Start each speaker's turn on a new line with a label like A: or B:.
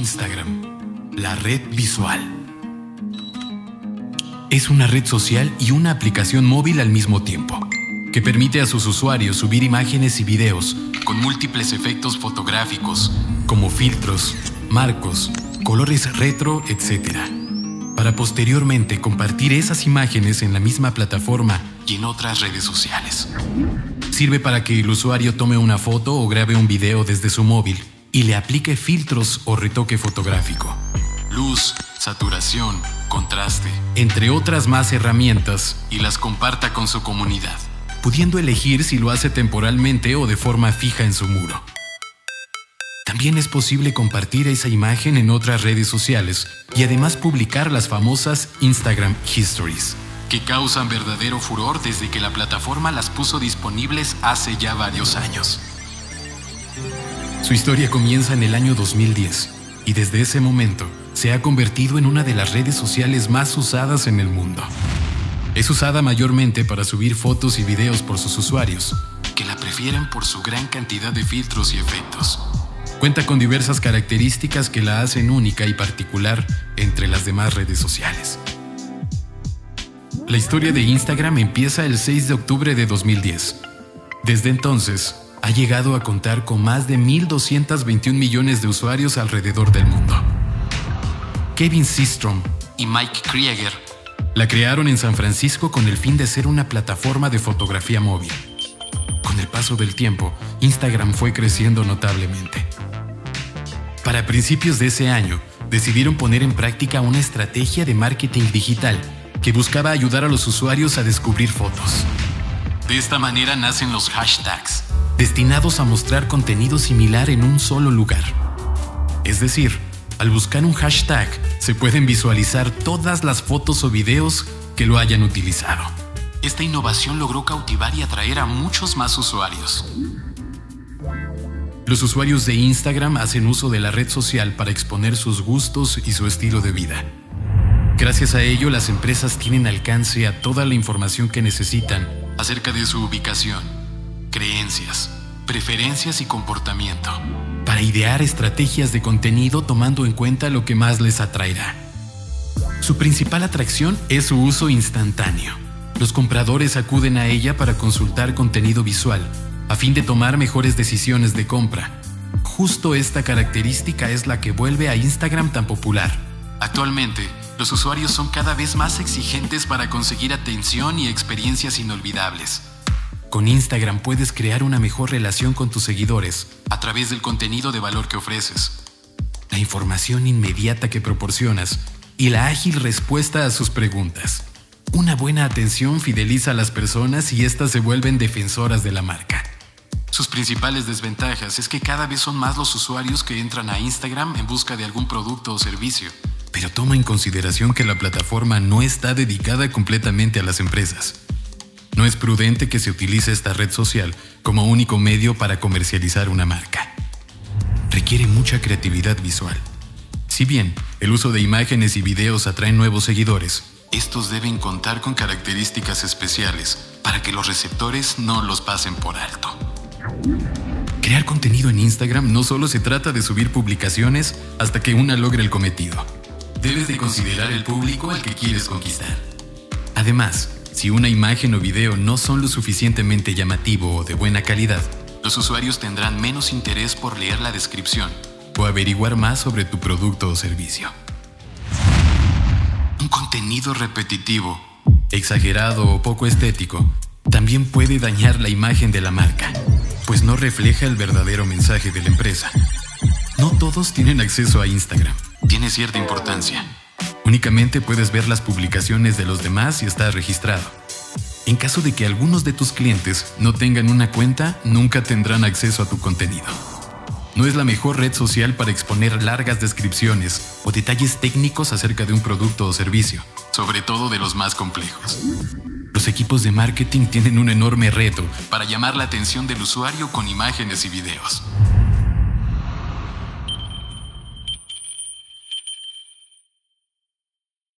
A: Instagram, la red visual. Es una red social y una aplicación móvil al mismo tiempo, que permite a sus usuarios subir imágenes y videos con múltiples efectos fotográficos, como filtros, marcos, colores retro, etc., para posteriormente compartir esas imágenes en la misma plataforma y en otras redes sociales. Sirve para que el usuario tome una foto o grabe un video desde su móvil y le aplique filtros o retoque fotográfico, luz, saturación, contraste, entre otras más herramientas, y las comparta con su comunidad, pudiendo elegir si lo hace temporalmente o de forma fija en su muro. También es posible compartir esa imagen en otras redes sociales y además publicar las famosas Instagram Histories, que causan verdadero furor desde que la plataforma las puso disponibles hace ya varios años. Su historia comienza en el año 2010 y desde ese momento se ha convertido en una de las redes sociales más usadas en el mundo. Es usada mayormente para subir fotos y videos por sus usuarios, que la prefieren por su gran cantidad de filtros y efectos. Cuenta con diversas características que la hacen única y particular entre las demás redes sociales. La historia de Instagram empieza el 6 de octubre de 2010. Desde entonces, ha llegado a contar con más de 1.221 millones de usuarios alrededor del mundo. Kevin Systrom y Mike Krieger la crearon en San Francisco con el fin de ser una plataforma de fotografía móvil. Con el paso del tiempo, Instagram fue creciendo notablemente. Para principios de ese año, decidieron poner en práctica una estrategia de marketing digital que buscaba ayudar a los usuarios a descubrir fotos. De esta manera nacen los hashtags, destinados a mostrar contenido similar en un solo lugar. Es decir, al buscar un hashtag se pueden visualizar todas las fotos o videos que lo hayan utilizado. Esta innovación logró cautivar y atraer a muchos más usuarios. Los usuarios de Instagram hacen uso de la red social para exponer sus gustos y su estilo de vida. Gracias a ello, las empresas tienen alcance a toda la información que necesitan acerca de su ubicación, creencias, preferencias y comportamiento, para idear estrategias de contenido tomando en cuenta lo que más les atraerá. Su principal atracción es su uso instantáneo. Los compradores acuden a ella para consultar contenido visual, a fin de tomar mejores decisiones de compra. Justo esta característica es la que vuelve a Instagram tan popular. Actualmente, los usuarios son cada vez más exigentes para conseguir atención y experiencias inolvidables. Con Instagram puedes crear una mejor relación con tus seguidores a través del contenido de valor que ofreces, la información inmediata que proporcionas y la ágil respuesta a sus preguntas. Una buena atención fideliza a las personas y éstas se vuelven defensoras de la marca. Sus principales desventajas es que cada vez son más los usuarios que entran a Instagram en busca de algún producto o servicio. Pero toma en consideración que la plataforma no está dedicada completamente a las empresas. No es prudente que se utilice esta red social como único medio para comercializar una marca. Requiere mucha creatividad visual. Si bien el uso de imágenes y videos atrae nuevos seguidores, estos deben contar con características especiales para que los receptores no los pasen por alto. Crear contenido en Instagram no solo se trata de subir publicaciones hasta que una logre el cometido. Debes de considerar el público al que quieres conquistar. Además, si una imagen o video no son lo suficientemente llamativo o de buena calidad, los usuarios tendrán menos interés por leer la descripción o averiguar más sobre tu producto o servicio. Un contenido repetitivo, exagerado o poco estético también puede dañar la imagen de la marca, pues no refleja el verdadero mensaje de la empresa. No todos tienen acceso a Instagram. Tiene cierta importancia Únicamente puedes ver las publicaciones de los demás si estás registrado. En caso de que algunos de tus clientes no tengan una cuenta, nunca tendrán acceso a tu contenido. No es la mejor red social para exponer largas descripciones o detalles técnicos acerca de un producto o servicio, sobre todo de los más complejos. Los equipos de marketing tienen un enorme reto para llamar la atención del usuario con imágenes y videos.